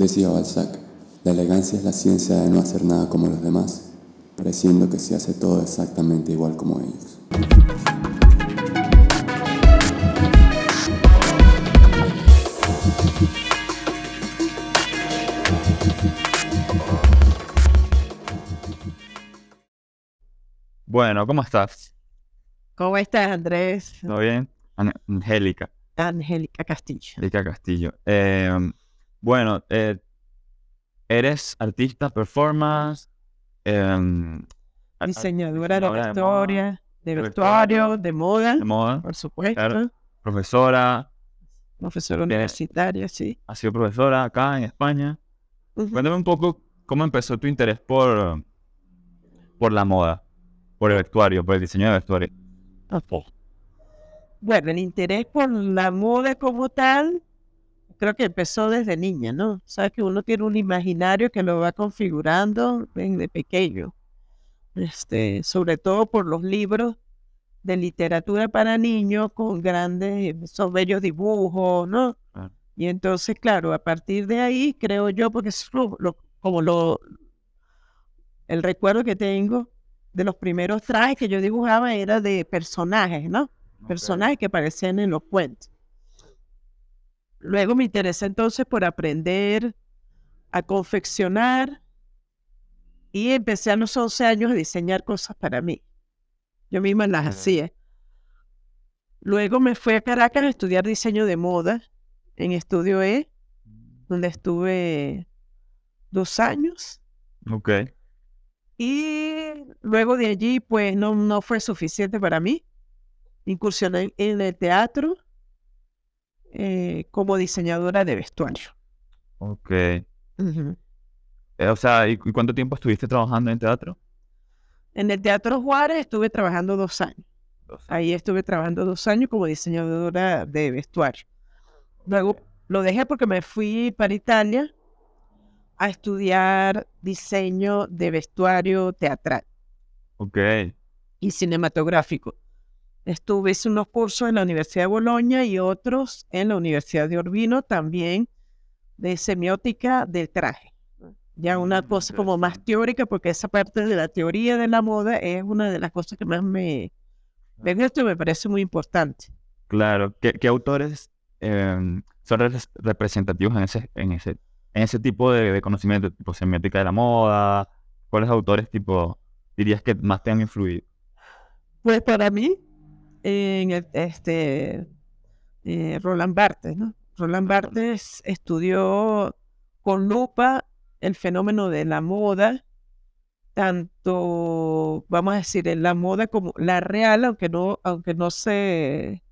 Decía Balzac, la elegancia es la ciencia de no hacer nada como los demás, pareciendo que se hace todo exactamente igual como ellos. Bueno, ¿cómo estás? ¿Cómo estás, Andrés? ¿Todo bien? An- Angélica, Angélica Castillo. Angélica Castillo. Eh, bueno, eh, eres artista, performance, em, Diseñadora de diseñadora de de vestuario, de moda, de moda, por supuesto. Claro. profesora, Profesora universitaria, sí. has sido profesora acá en España. Cuéntame un poco cómo empezó tu interés por, por la moda, por el vestuario, por el diseño de vestuario. Ok. Bueno, el interés por la moda como tal, creo que empezó desde niña, ¿no? Sabes que uno tiene un imaginario que lo va configurando desde pequeño. Este, sobre todo por los libros de literatura para niños con grandes, esos bellos dibujos, ¿no? Y entonces, claro, a partir de ahí, creo yo, porque es lo- lo- como lo, el recuerdo que tengo de los primeros trajes que yo dibujaba era de personajes, ¿no? Personajes que aparecían en los cuentos. Luego me interesé entonces por aprender a confeccionar y empecé a los 11 años a diseñar cosas para mí. Yo misma las hacía. Luego me fui a Caracas a estudiar diseño de moda en Estudio E, donde estuve dos años. Ok. Y luego de allí, pues no, no fue suficiente para mí. Incursioné en el teatro eh, como diseñadora de vestuario. Ok. Eh, o sea, ¿y, cuánto tiempo estuviste trabajando en teatro? En el Teatro Juárez estuve trabajando dos años. Dos Ahí estuve trabajando dos años como diseñadora de vestuario. Luego lo dejé porque me fui para Italia a estudiar diseño de vestuario teatral. Ok. y cinematográfico. Estuve, hice unos cursos en la Universidad de Bolonia y otros en la Universidad de Urbino también de semiótica del traje. Ya una Mm, cosa como más teórica, porque esa parte de la teoría de la moda es una de las cosas que más me, y me parece muy importante. Claro. ¿Qué, qué autores em, son re- representativos en ese, en ese, en ese tipo de, de conocimiento, tipo semiótica de la moda? ¿Cuáles autores, tipo, dirías que más te han influido? Pues para mí, en el- este, eh, Roland Barthes, ¿no? Roland Barthes estudió con lupa el fenómeno de la moda, tanto, vamos a decir, en la moda como la real, aunque no, aunque no se...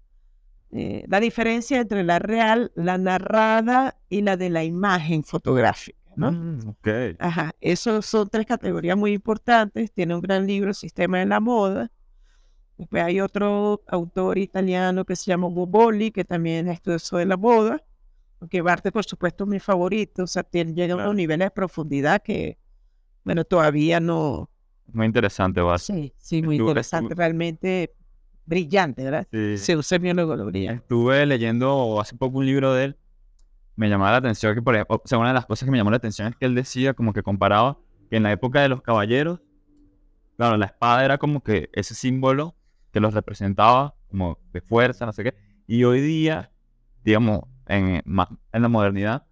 eh, la diferencia entre la real, la narrada y la de la imagen fotográfica, ¿no? Mm, ok. Ajá, esos son tres categorías muy importantes. Tiene un gran libro, Sistema de la Moda. Después hay otro autor italiano que se llama Boboli, que también estudia eso de la moda. Aunque Barthes, por supuesto, es mi favorito. O sea, tiene, llega a unos niveles de profundidad que, bueno, todavía no. Muy interesante, Bas. Sí, sí, muy Estuvo- interesante, estuvo- realmente brillante, ¿verdad? Sí. Sí, un semiólogo lo brillante. Estuve leyendo hace poco un libro de él. Me llamaba la atención que, por ejemplo, o sea, una de las cosas que me llamó la atención es que él decía, como que comparaba que en la época de los caballeros, claro, la espada era como que ese símbolo que los representaba, como de fuerza, no sé qué. Y hoy día, digamos, en, en la modernidad,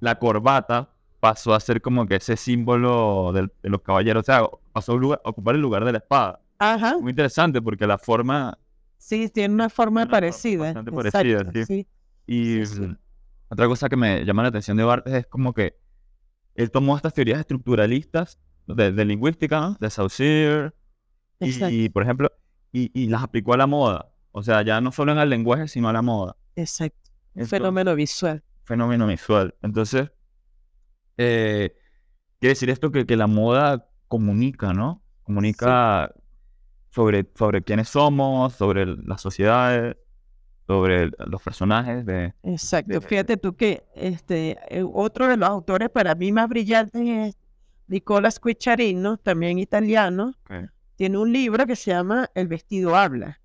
la corbata pasó a ser como que ese símbolo del- de, los caballeros, o sea, pasó a lugar- a ocupar el lugar de la espada. Ajá, Muy interesante porque la forma sí, tiene una forma Una forma parecida. bastante parecida, exacto, sí. Y Sí, sí. mm, otra cosa que me llama la atención de Barthes es como que él tomó estas teorías estructuralistas de, de lingüística, ¿no? de Saussure, y, Exacto, y, por ejemplo, y, y las aplicó a la moda. O sea, ya no solo en el lenguaje, sino a la moda. exacto. Un fenómeno visual. Fenómeno visual. Entonces, eh, quiere decir esto que, que la moda comunica, ¿no? Comunica sobre, sobre quiénes somos, sobre las sociedades, sobre los personajes de... Exacto. de- Fíjate tú que este eh, otro de los autores para mí más brillantes es Nicola Squicciarino, también italiano. Tiene un libro que se llama El vestido habla.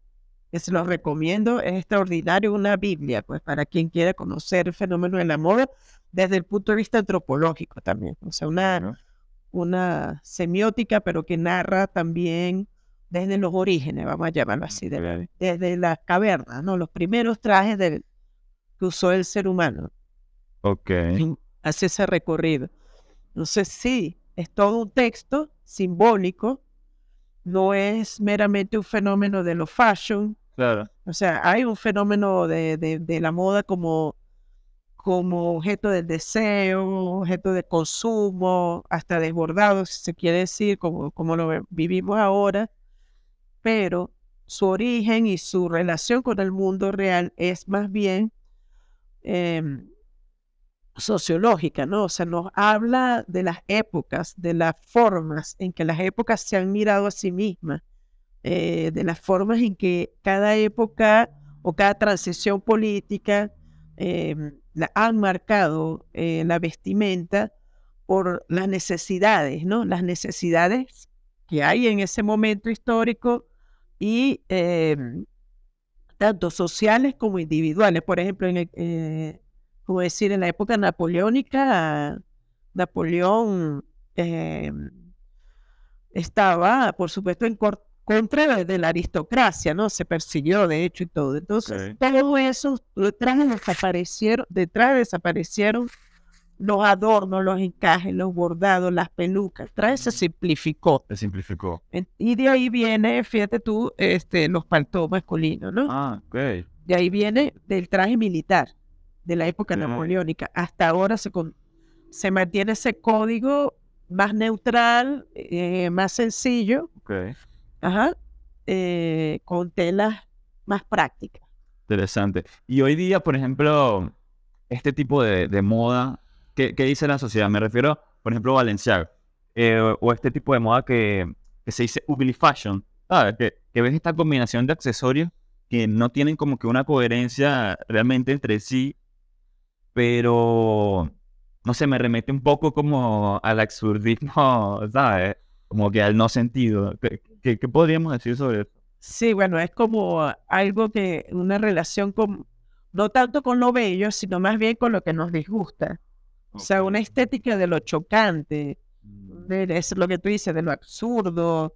que se los recomiendo, es extraordinario, una Biblia, pues para quien quiera conocer el fenómeno de la moda desde el punto de vista antropológico también. O sea, una, una semiótica, pero que narra también desde los orígenes, vamos a llamarlo así, desde las cavernas, ¿no? Los primeros trajes del, que usó el ser humano. Ok. Hace ese recorrido. Entonces, sí, es todo un texto simbólico, no es meramente un fenómeno de lo fashion. Claro. O sea, hay un fenómeno de, de, la moda como, como objeto de deseo, objeto de consumo, hasta desbordado, si se quiere decir, como, como lo vivimos ahora, pero su origen y su relación con el mundo real es más bien em, sociológica, ¿no? O sea, nos habla de las épocas, de las formas en que las épocas se han mirado a sí mismas, eh, de las formas en que cada época o cada transición política la han marcado eh, la vestimenta por las necesidades, ¿no? Las necesidades que hay en ese momento histórico y em, tanto sociales como individuales. Por ejemplo, en eh, como decir, en la época napoleónica, Napoleón em, estaba, por supuesto, en contra de la aristocracia, ¿no? Se persiguió, de hecho, y todo. Entonces, todo eso, detrás desaparecieron, detrás desaparecieron los adornos, los encajes, los bordados, las pelucas. Trae se simplificó. Se simplificó. Y de ahí viene, fíjate tú, este, los paltos masculinos, ¿no? Ah, ok. De ahí viene del traje militar de la época napoleónica. Hasta ahora se, se mantiene ese código más neutral, eh, más sencillo. Ajá. Eh, con telas más prácticas. Interesante. Y hoy día, por ejemplo, este tipo de, de moda ¿Qué, dice la sociedad? Me refiero, por ejemplo, a Valenciaga. Eh, o este tipo de moda que, se dice ugly fashion. Que, ves esta combinación de accesorios que no tienen como que una coherencia realmente entre sí, pero no sé, me remete un poco como al absurdismo, ¿sabes? Como que al no sentido. ¿Qué, qué, podríamos decir sobre eso? Sí, bueno, es como algo que, una relación con, no tanto con lo bello, sino más bien con lo que nos disgusta. O sea, una estética de lo chocante, mm. de, es lo que tú dices, de lo absurdo,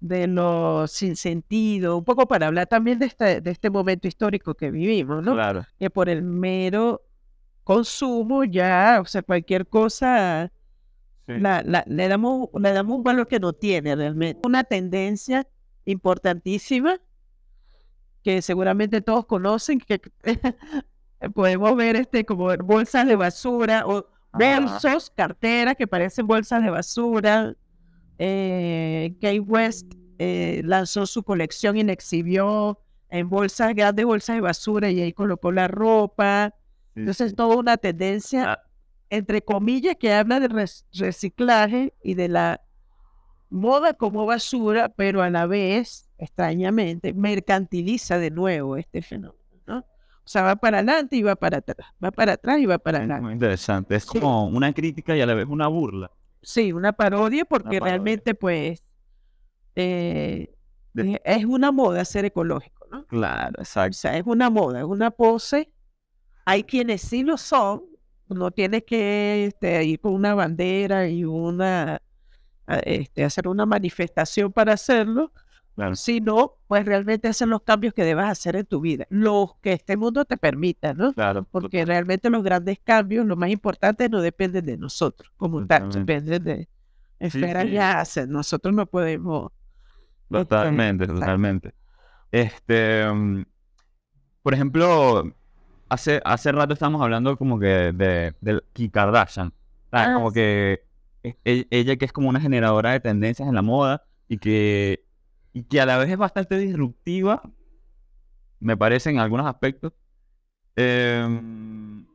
de lo sin sentido, un poco para hablar también de este, de este momento histórico que vivimos, ¿no? Claro. Que por el mero consumo ya, o sea, cualquier cosa, la, le, damos, le damos un valor que no tiene realmente. Una tendencia importantísima que seguramente todos conocen, que podemos ver este como bolsas de basura o bolsos, carteras que parecen bolsas de basura. Eh, Kate West eh, lanzó su colección y la exhibió en bolsas, grandes bolsas de basura y ahí colocó la ropa. Entonces, toda una tendencia, ah. entre comillas, que habla de reciclaje y de la moda como basura, pero a la vez, extrañamente, mercantiliza de nuevo este fenómeno. O sea, va para adelante y va para atrás, va para atrás y va para adelante. Muy interesante, es como una crítica y a la vez una burla. Sí, una parodia porque realmente pues eh, es una moda ser ecológico, ¿no? Claro, exacto. O sea, es una moda, es una pose. Hay quienes sí lo son, no tienes que este, ir con una bandera y una este, hacer una manifestación para hacerlo, si no, pues realmente hacer los cambios que debas hacer en tu vida, los que este mundo te permita, ¿no? Claro. Porque realmente los grandes cambios, lo más importante, no dependen de nosotros, como tal, dependen de esperar ya hacer. Nosotros no podemos. Totalmente, totalmente. Este, mm, por ejemplo, hace, hace rato estábamos hablando como que de, de Kim Kardashian. Ah, como que e, ella que es como una generadora de tendencias en la moda y que y que a la vez es bastante disruptiva, me parece en algunos aspectos. Em,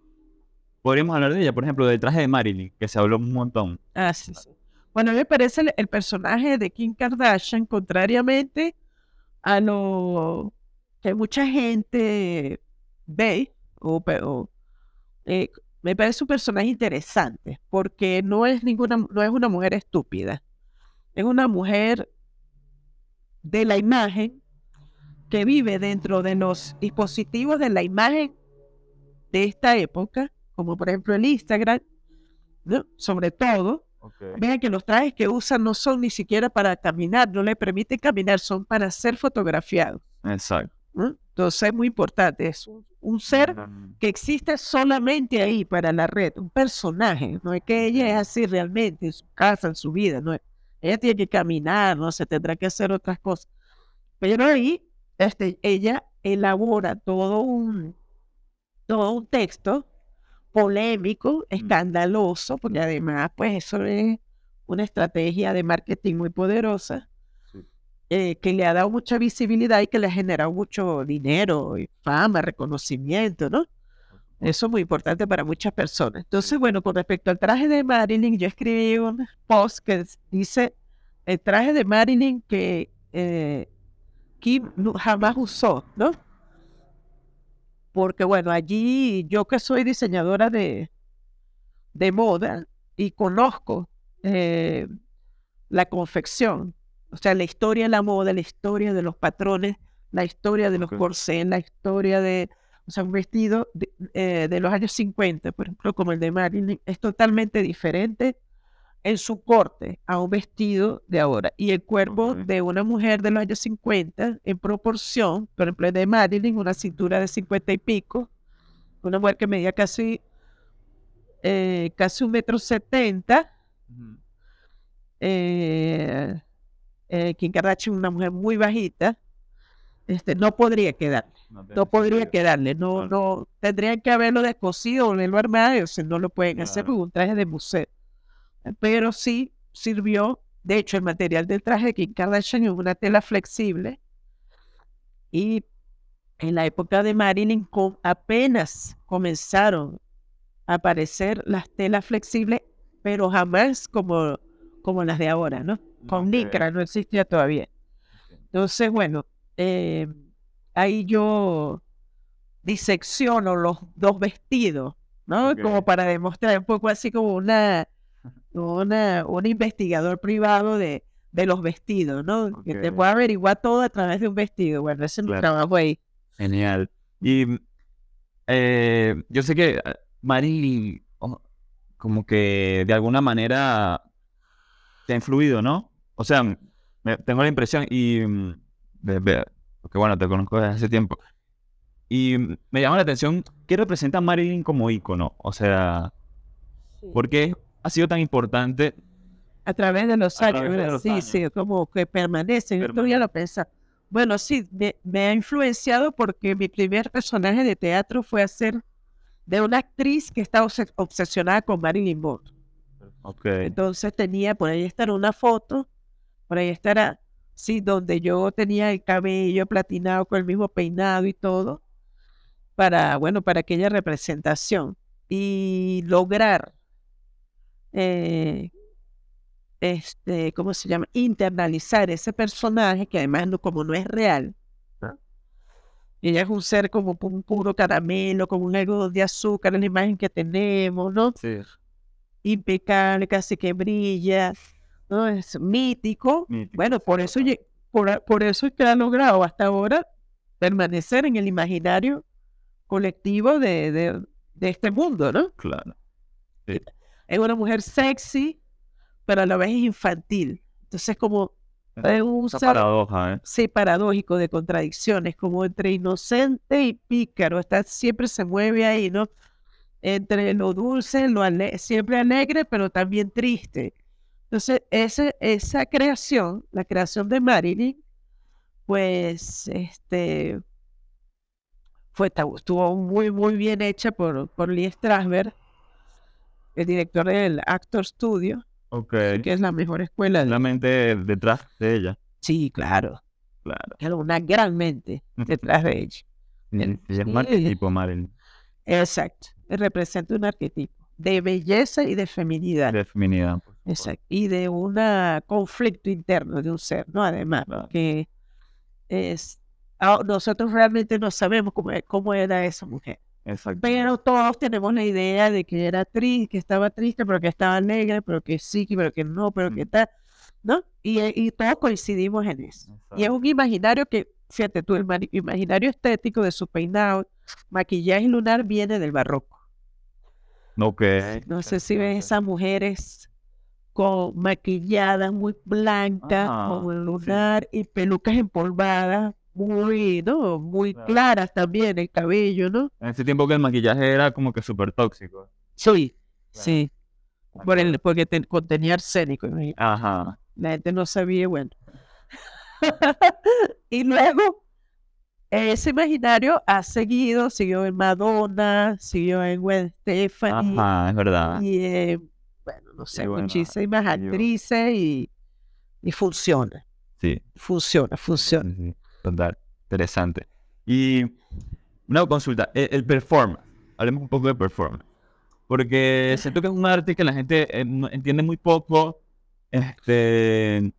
podríamos hablar de ella, por ejemplo, del traje de Marilyn, que se habló un montón. Ah, sí, sí. Bueno, a mí me parece el, personaje de Kim Kardashian, contrariamente a lo que mucha gente ve, o, eh, me parece un personaje interesante, porque no es ninguna, no es una mujer estúpida. Es una mujer de la imagen que vive dentro de los dispositivos de la imagen de esta época, como por ejemplo el Instagram, ¿no? sobre todo, vean que los trajes que usan no son ni siquiera para caminar, no le permiten caminar, son para ser fotografiados. Exacto. ¿no? Entonces es muy importante, es un, un ser que existe solamente ahí para la red, un personaje, no es que ella es así realmente en su casa, en su vida, no es, ella tiene que caminar, no se tendrá que hacer otras cosas. Pero ahí este, ella elabora todo un, todo un texto polémico, escandaloso, porque además, pues eso es una estrategia de marketing muy poderosa, eh, que le ha dado mucha visibilidad y que le ha generado mucho dinero, y fama, reconocimiento, ¿no? Eso es muy importante para muchas personas. Entonces, bueno, con respecto al traje de Marilyn, yo escribí un post que dice, el traje de Marilyn que eh, Kim jamás usó, ¿no? Porque bueno, allí yo que soy diseñadora de, de moda y conozco eh, la confección, o sea, la historia de la moda, la historia de los patrones, la historia de los corsés, la historia de, o sea, un vestido de, eh, de, los años 50, por ejemplo, como el de Marilyn, es totalmente diferente en su corte a un vestido de ahora. Y el cuerpo de una mujer de los años 50, en proporción, por ejemplo, el de Marilyn, una cintura de 50 y pico, una mujer que medía casi, eh, casi un metro setenta. Eh, eh, Kim Kardashian, una mujer muy bajita, este, no podría quedarle. No, podría quedarle. No, no, tendrían que haberlo descosido o lo armado, si no lo pueden hacer con un traje de museo pero sí sirvió. De hecho, el material del traje de Kim Kardashian es una tela flexible. Y en la época de Marilyn apenas comenzaron a aparecer las telas flexibles, pero jamás como, como las de ahora, ¿no? Con licra no existía todavía. Entonces, bueno, eh, ahí yo disecciono los dos vestidos, ¿no? Como para demostrar un poco así como una una, un investigador privado de, de los vestidos, ¿no? Que te puede averiguar todo a través de un vestido. Bueno, ese es mi trabajo ahí. Genial. Y eh, yo sé que ah, Mari, oh, como que de alguna manera te ha influido, ¿no? O sea, tengo la impresión y, mm, porque bueno, te conozco desde hace tiempo. Y me llama la atención, ¿qué representa Marilyn como ícono? O sea, ¿por qué ha sido tan importante. A través de los años, sí, sí, como que permanece. Yo ya lo pensaba. Bueno, sí, me, ha influenciado porque mi primer personaje de teatro fue hacer de una actriz que estaba obsesionada con Marilyn Monroe. Okay. Entonces tenía, por ahí estar una foto, por ahí estará, sí, donde yo tenía el cabello platinado con el mismo peinado y todo, para, bueno, para aquella representación. Y lograr eh, este, ¿cómo se llama? Internalizar ese personaje que además no, como no es real. Ella es un ser como un puro caramelo, como un algodón de azúcar, en la imagen que tenemos, ¿no? Sí. Impecable, casi que brilla, Es mítico. bueno, por eso, por, por eso es que ha logrado hasta ahora permanecer en el imaginario colectivo de, de, de este mundo, ¿no? Claro. Sí es una mujer sexy, pero a la vez es infantil. Entonces, como es un paradoja, ¿eh? Sí, paradójico de contradicciones, como entre inocente y pícaro. Está, siempre se mueve ahí, ¿no? Entre lo dulce, lo siempre alegre, pero también triste. Entonces, ese, esa creación, la creación de Marilyn, pues, este, fue, estuvo muy, muy bien hecha por, por Lee Strasberg el director del Actor Studio, okay. que es la mejor escuela. La mente detrás de ella. Sí, claro. Claro. una gran mente detrás de ella. Es un arquetipo, Marilyn. Exacto. Representa un arquetipo de belleza y de feminidad. De feminidad. Exacto. Y de un conflicto interno de un ser, ¿no? Además, que es. Ah, nosotros realmente no sabemos cómo, cómo era esa mujer. Pero todos tenemos la idea de que era triste, que estaba triste, pero que estaba alegre, pero que sí, pero que no, pero que tal, ¿no? Y, y todos coincidimos en eso. Y es un imaginario que fíjate tú, el imaginario estético de su peinado, maquillaje lunar viene del barroco. Ok. No sé si ves esas mujeres con maquilladas muy blancas, Ah, con el sí. lunar y pelucas empolvadas, muy, ¿no? Muy Claro. claras también el cabello, ¿no? En ese tiempo que el maquillaje era como que súper tóxico. Sí, Claro. sí. Por el, porque te- contenía arsénico, imagínate. Ajá. La gente no sabía, bueno. y luego, ese imaginario ha seguido, siguió en Madonna, siguió en Gwen Stefani, Ajá, es verdad. y eh, bueno, no sé, bueno, muchísimas yo- actrices y, y funciona, Sí. funciona, funciona. Sí, Total. Interesante. Y una consulta. El, el performance. Hablemos un poco de performance. Porque siento que es un arte que la gente eh, entiende muy poco. Este.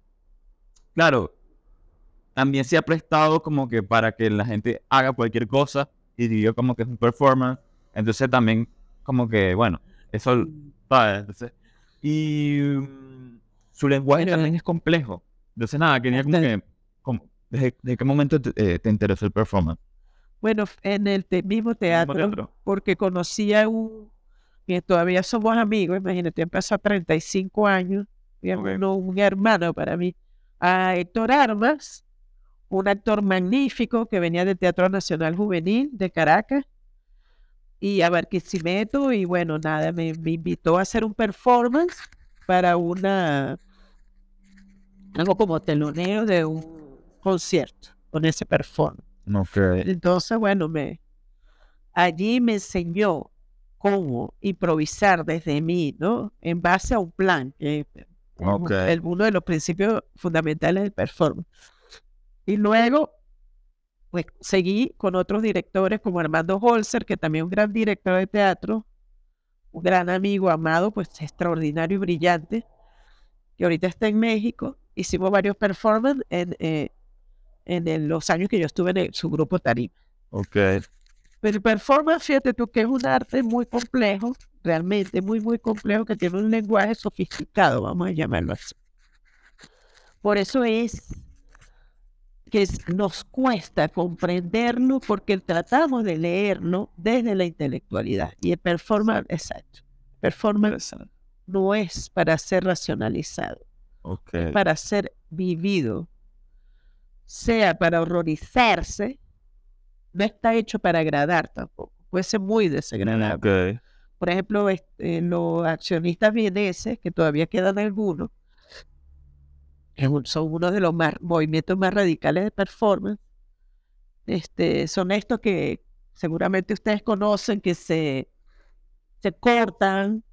Claro. También se ha prestado como que para que la gente haga cualquier cosa y diga como que es un performance. Entonces también como que, bueno, eso, ¿sabes? Entonces, y mm, su lenguaje también es complejo. Entonces nada, quería como que, como- ¿desde, desde qué momento te, eh, te interesó el performance? Bueno, en el te- mismo ¿Mismo teatro, teatro? porque conocí a un, que todavía somos amigos, imagínate, han pasado 35 años, y es Ok. uno- un hermano para mí, a Héctor Armas, un actor magnífico que venía del Teatro Nacional Juvenil de Caracas, y a Barquisimeto, y bueno, nada, me, me invitó a hacer un performance para una, algo como teloneo de un concierto con ese performance. Entonces, bueno, me allí me enseñó cómo improvisar desde mí, ¿no? En base a un plan, que es un- Ok. el- uno de los principios fundamentales del performance. Y luego, pues seguí con otros directores como Armando Holzer, que también es un gran director de teatro, un gran amigo, amado, pues extraordinario y brillante, que ahorita está en México. Hicimos varios performances en, eh, en los años que yo estuve en el- su grupo Tarima. Ok. Pero el performance, fíjate tú, que es un arte muy complejo, realmente muy, muy complejo, que tiene un lenguaje sofisticado, vamos a llamarlo así. Por eso es que es- nos cuesta comprenderlo porque tratamos de leerlo desde la intelectualidad. Y el performance, exacto, performance no es para ser racionalizado Ok. para ser vivido, sea para horrorizarse, no está hecho para agradar tampoco. Puede ser muy desagradable. Por ejemplo, este, los accionistas vieneses, que todavía quedan algunos, es un- son uno de los más, movimientos más radicales de performance. Este, son estos que seguramente ustedes conocen, que se, se cortan,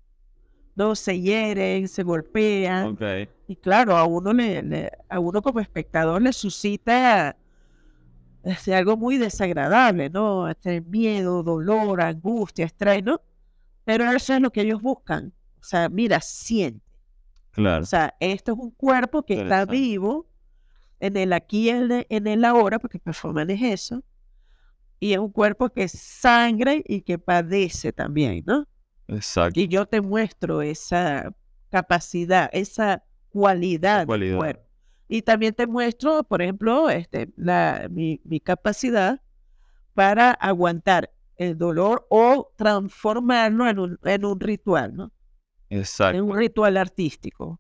¿no? se hieren, se golpean. Ok. Y claro, a uno le, le- a uno como espectador le suscita este, algo muy desagradable, ¿no? Este, miedo, dolor, angustia, estrés, ¿no? Pero eso es lo que ellos buscan. O sea, mira, siente. Claro. O sea, esto es un cuerpo que está vivo en el aquí y en el, en el ahora, porque performance es eso. Y es un cuerpo que sangra y que padece también, ¿no? Exacto. Y yo te muestro esa capacidad, esa cualidad, del cualidad. cuerpo. Y también te muestro, por ejemplo, este, la, mi, mi capacidad para aguantar el dolor o transformarlo en un, en un ritual, ¿no? En Exacto. un ritual artístico.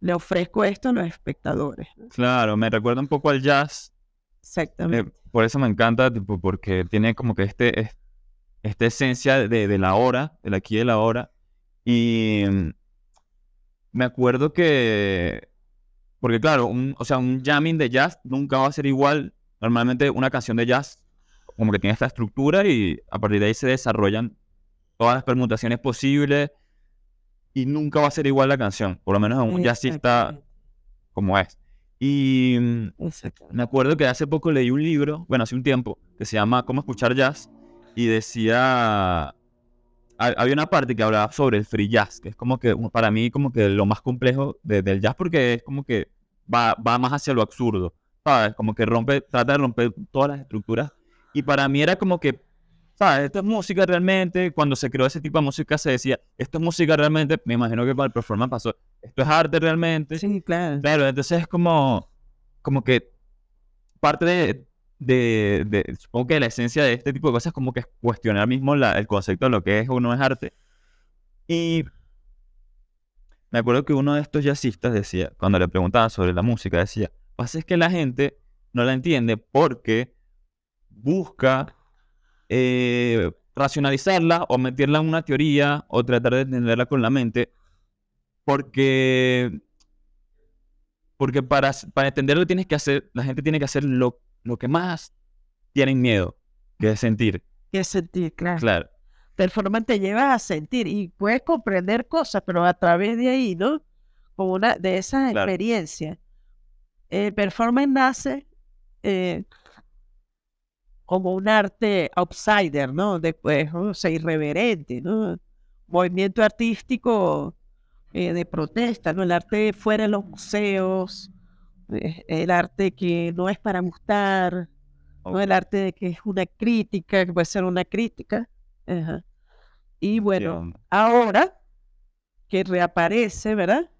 Le ofrezco esto a los espectadores. ¿no? Claro, me recuerda un poco al jazz. eh, Exactamente. por eso me encanta, tipo, porque tiene como que este, es- esta esencia de, de la hora, del aquí de la hora. Y mm, me acuerdo que, porque claro, un, o sea, un jamming de jazz nunca va a ser igual. Normalmente una canción de jazz como que tiene esta estructura y a partir de ahí se desarrollan todas las permutaciones posibles y nunca va a ser igual la canción, por lo menos en un jazzista Exactamente, como es. Y mm, me acuerdo que hace poco leí un libro, bueno, hace un tiempo, que se llama Cómo escuchar jazz y decía, ha- había una parte que hablaba sobre el free jazz, que es como que para mí como que lo más complejo de- del jazz porque es como que va, va más hacia lo absurdo, ¿sabes? Como que rompe, trata de romper todas las estructuras y para mí era como que, ¿sabes? Esto es música realmente, cuando se creó ese tipo de música se decía, esto es música realmente, me imagino que para el performance pasó, esto es arte realmente. Sí, claro. Claro, entonces es como, como que parte de, de, de- supongo que la esencia de este tipo de cosas es como que cuestionar mismo la- el concepto de lo que es o no es arte. Y me acuerdo que uno de estos jazzistas decía, cuando le preguntaban sobre la música, decía, pasa es que la gente no la entiende porque busca eh, racionalizarla o meterla en una teoría o tratar de entenderla con la mente porque porque para, para entenderlo tienes que hacer, la gente tiene que hacer lo, lo que más tienen miedo, que es sentir. Que sentir, claro. Claro, Performance te lleva a sentir y puedes comprender cosas, pero a través de ahí, ¿no? Como una de esas Claro. experiencias. El performance nace eh, como un arte outsider, ¿no? Después, o sea, irreverente, ¿no? Movimiento artístico eh, de protesta, ¿no? El arte fuera de los museos, eh, el arte que no es para gustar, ¿no? El arte de que es una crítica, que puede ser una crítica. Ajá. Y bueno, ahora que reaparece, ¿verdad?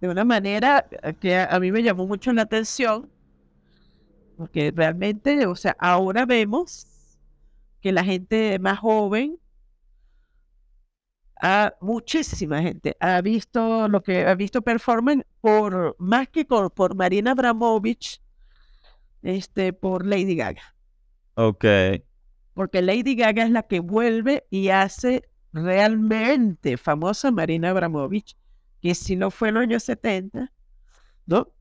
De una manera eh, que a, a mí me llamó mucho la atención, porque realmente, o sea, ahora vemos que la gente más joven, a muchísima gente ha visto lo que ha visto performance por más que por, por Marina Abramovich, este, por Lady Gaga Ok, porque Lady Gaga es la que vuelve y hace realmente famosa Marina Abramovich, que si no fue en los años 70, ¿no?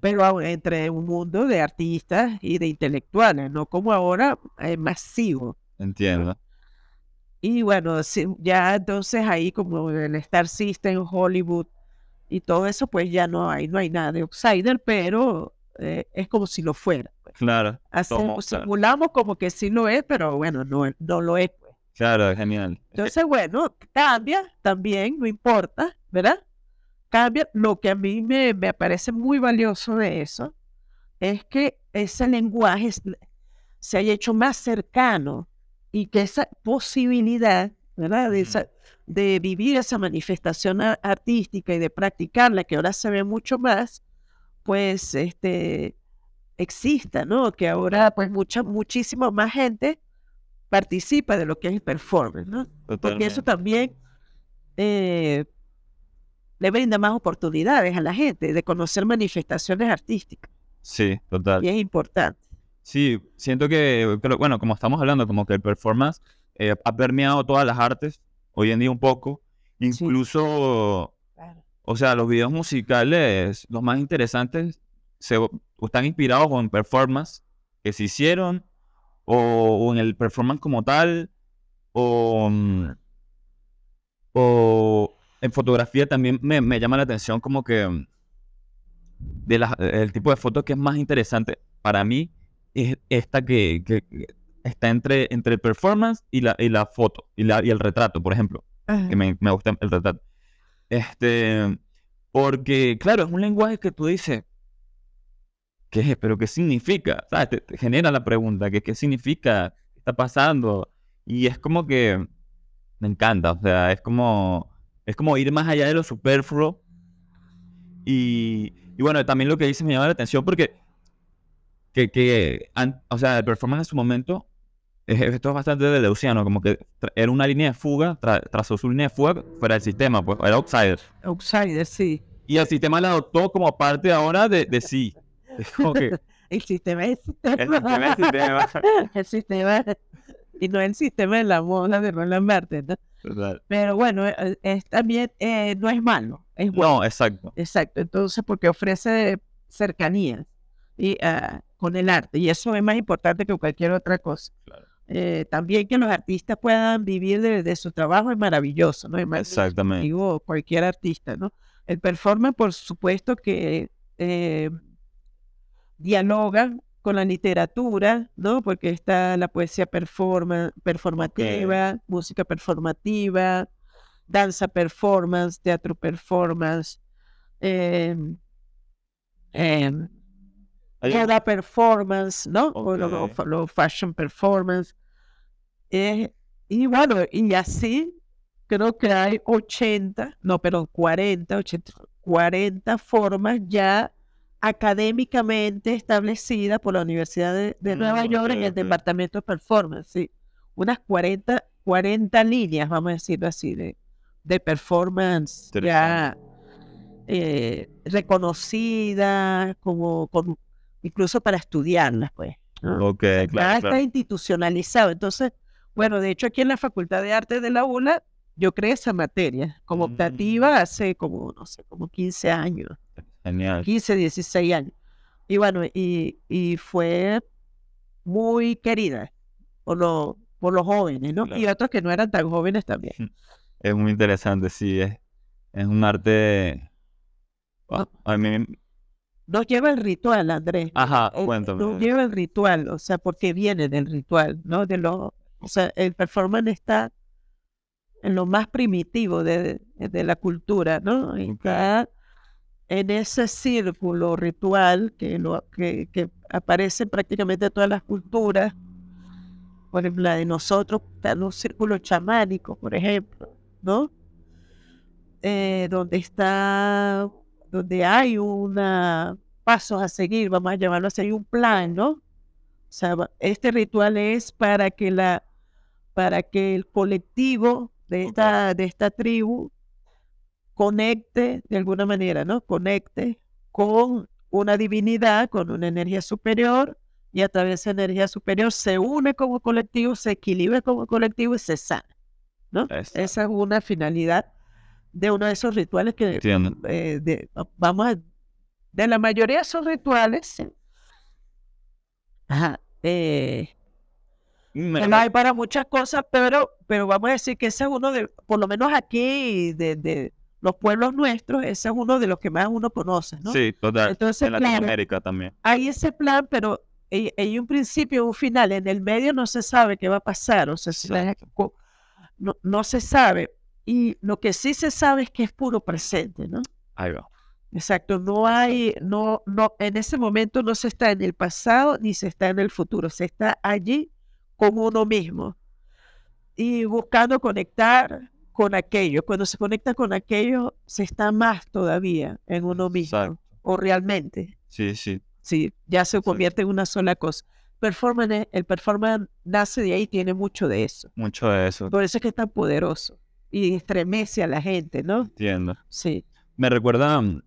Pero aún entre un mundo de artistas y de intelectuales, no como ahora, eh, masivo. entiendo. Y bueno, ya entonces ahí como el Star System, Hollywood y todo eso, pues ya no hay, no hay nada de outsider, pero eh, es como si lo fuera. pues. Claro, Hacemos, simulamos como que sí lo es, pero bueno, no, es- no lo es. pues. claro, genial. Es Entonces, bueno, cambia también, no importa, ¿verdad? Cambia. Lo que a mí me, me parece muy valioso de eso es que ese lenguaje se haya hecho más cercano y que esa posibilidad, ¿verdad? De, esa- de vivir esa manifestación artística y de practicarla, que ahora se ve mucho más, pues este exista, ¿no? Que ahora pues mucha, muchísima más gente participa de lo que es el performance, ¿no? Porque eso también eh, le brinda más oportunidades a la gente de conocer manifestaciones artísticas. Sí, total. Y es importante. Sí, siento que, bueno, como estamos hablando, como que el performance eh, ha permeado todas las artes, hoy en día un poco, incluso, o sea, los videos musicales, los más interesantes, se, están inspirados en performance que se hicieron, o, o en el performance como tal, o, mm, o en fotografía también me, me llama la atención como que mm, de las- el tipo de foto que es más interesante para mí es esta que, que- está entre, entre el performance y la, y la foto y, la, y el retrato, por ejemplo, que me, me gusta el retrato. Este, porque, claro, es un lenguaje que tú dices, ¿qué es? ¿Pero qué significa? ¿Sabes? Te, te genera la pregunta, ¿qué, ¿qué significa? ¿Qué está pasando? Y es como que me encanta, o sea, es como, es como ir más allá de lo superfluo. Y, y bueno, también lo que dice me llama la atención porque, que, que an- o sea, el performance en su momento, es- esto es bastante de Leuciano, como que era una línea de fuga, tra- trazó su línea de fuga fuera del sistema, pues era outsider. Outsider, sí. Y el sistema la adoptó como parte ahora de, de sí. Es como que El sistema es el sistema es sistema. el sistema. Y no el sistema de la moda de Roland Barthes, ¿no? Total. Pero bueno, eh, es, también eh, no es malo, es bueno. No, exacto. Exacto, entonces porque ofrece cercanía y, ah, con el arte y eso es más importante que cualquier otra cosa. Claro. Eh, también que los artistas puedan vivir de, de su trabajo es maravilloso, ¿no? Es Exactamente. digo cualquier artista, ¿no? El performance, por supuesto que eh, dialoga con la literatura, ¿no? Porque está la poesía performa, performativa, música performativa, danza performance, teatro performance, moda performance, ¿no? O lo, fashion performance. Eh, y bueno, y así creo que hay 80, no, pero 40, 80, 40 formas ya académicamente establecida por la Universidad de, de Nueva Mm, York en el departamento de performance, sí. Unas 40, 40 líneas, vamos a decirlo así, de, de performance ya eh, reconocidas, como, como incluso para estudiarlas, pues. ¿no? Ok, ya claro, está claro. institucionalizado. Entonces, bueno, de hecho aquí en la Facultad de Arte de la ULA yo creé esa materia como Mm. optativa hace como, no sé, como 15 años, Genial. 15, 16 años. Y bueno, y, y fue muy querida por, los por los jóvenes, ¿no? Y otros que no eran tan jóvenes también. Es muy interesante, sí. Es, es un arte. No. A mí. Nos lleva el ritual, Andrés. Ajá, Eh, cuéntame. Nos lleva el ritual, o sea, porque viene del ritual, ¿no? De lo, o sea, el performance está en lo más primitivo de, de la cultura, ¿no? Está en ese círculo ritual que, lo, que, que aparece en prácticamente todas las culturas. Por ejemplo, la de nosotros, están los círculos chamánicos, por ejemplo, ¿no? Eh, donde está, donde hay una pasos a seguir, vamos a llamarlo así, hay un plan, ¿no? O sea, este ritual es para que la, para que el colectivo de esta, de esta tribu conecte de alguna manera, ¿no? Conecte con una divinidad, con una energía superior, y a través de esa energía superior se une como colectivo, se equilibra como colectivo y se sana, ¿no? Exacto. Esa es una finalidad de uno de esos rituales que eh, de, vamos a, de la mayoría de esos rituales, ajá, eh, no hay para muchas cosas, pero, pero vamos a decir que ese es uno de, por lo menos aquí, de, de los pueblos nuestros, ese es uno de los que más uno conoce, ¿no? Sí, total. Entonces, en claro, Latinoamérica también. hay ese plan, pero hay, hay un principio, un final, en el medio no se sabe qué va a pasar, o sea, si la- co- no, no se sabe. Y lo que sí se sabe es que es puro presente, ¿no? Ahí va. Exacto, no hay, no, no, en ese momento no se está en el pasado ni se está en el futuro, se está allí con uno mismo y buscando conectar con aquello. Cuando se conecta con aquello, se está más todavía en uno mismo, Exacto. o realmente, Sí, sí. sí, ya se Exacto. convierte en una sola cosa. Performance, el performance nace de ahí, tiene mucho de eso. Mucho de eso. Por eso es que es tan poderoso y estremece a la gente, ¿no? Entiendo. Sí. Me recuerda mm,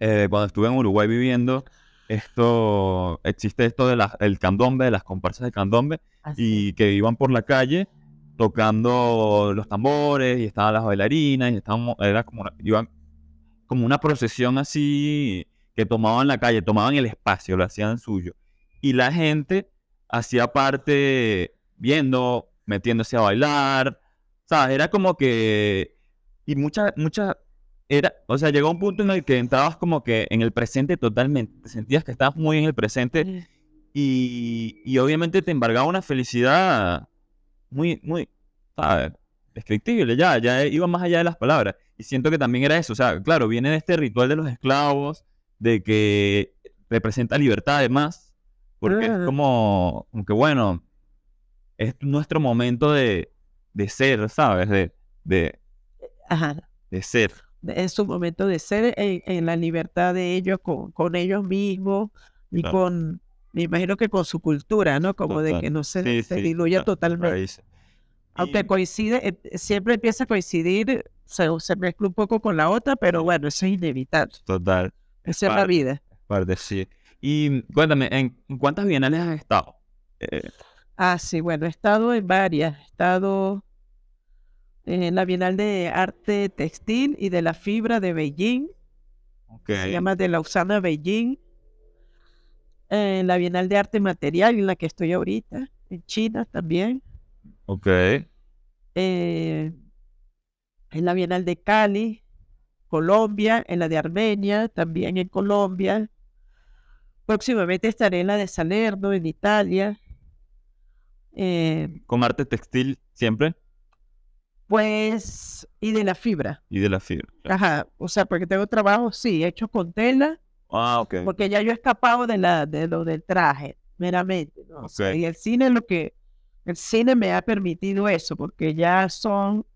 eh, cuando estuve en Uruguay viviendo, esto, existe esto de la- el candombe, de las comparsas de candombe, así. y que iban por la calle tocando los tambores y estaban las bailarinas y estaban, era como una, iban como una procesión así que tomaban la calle, tomaban el espacio, lo hacían suyo. Y la gente hacía parte viendo, metiéndose a bailar, ¿sabes? Era como que... Y muchas, muchas... Era, o sea, llegó un punto en el que entrabas como que en el presente totalmente, te sentías que estabas muy en el presente y, y obviamente te embargaba una felicidad muy, muy, ¿sabes? Descriptible, ya, ya iba más allá de las palabras. Y siento que también era eso, o sea, claro, viene de este ritual de los esclavos, de que representa libertad además, porque es como, como que bueno, es nuestro momento de, de ser, ¿sabes? De, de, Ajá. de ser. es su momento de ser en, en la libertad de ellos con, con ellos mismos y Claro. con, me imagino que con su cultura, ¿no? Como de que no se, Sí, se sí, diluya totalmente. Aunque Y- coincide, eh, siempre empieza a coincidir, se, se mezcla un poco con la otra, pero bueno, eso es inevitable. Total. Esa es la vida. Parte, sí. Y cuéntame, ¿en cuántas bienales has estado? Eh, Ah, sí, bueno, he estado en varias. He estado en la Bienal de Arte Textil y de la Fibra de Beijing. ok, se llama de Lausana Beijing, en la Bienal de Arte Material en la que estoy ahorita, en China también, ok, eh, en la Bienal de Cali, Colombia, en la de Armenia, también en Colombia. Próximamente estaré en la de Salerno, en Italia. Eh, con arte textil siempre pues, y de la fibra. y de la fibra. claro. Ajá, o sea, porque tengo trabajo, sí, hecho con tela, Ah, ok. porque ya yo he escapado de la de lo del traje meramente ¿no? O sea, Ok. y el cine lo que el cine me ha permitido eso porque ya son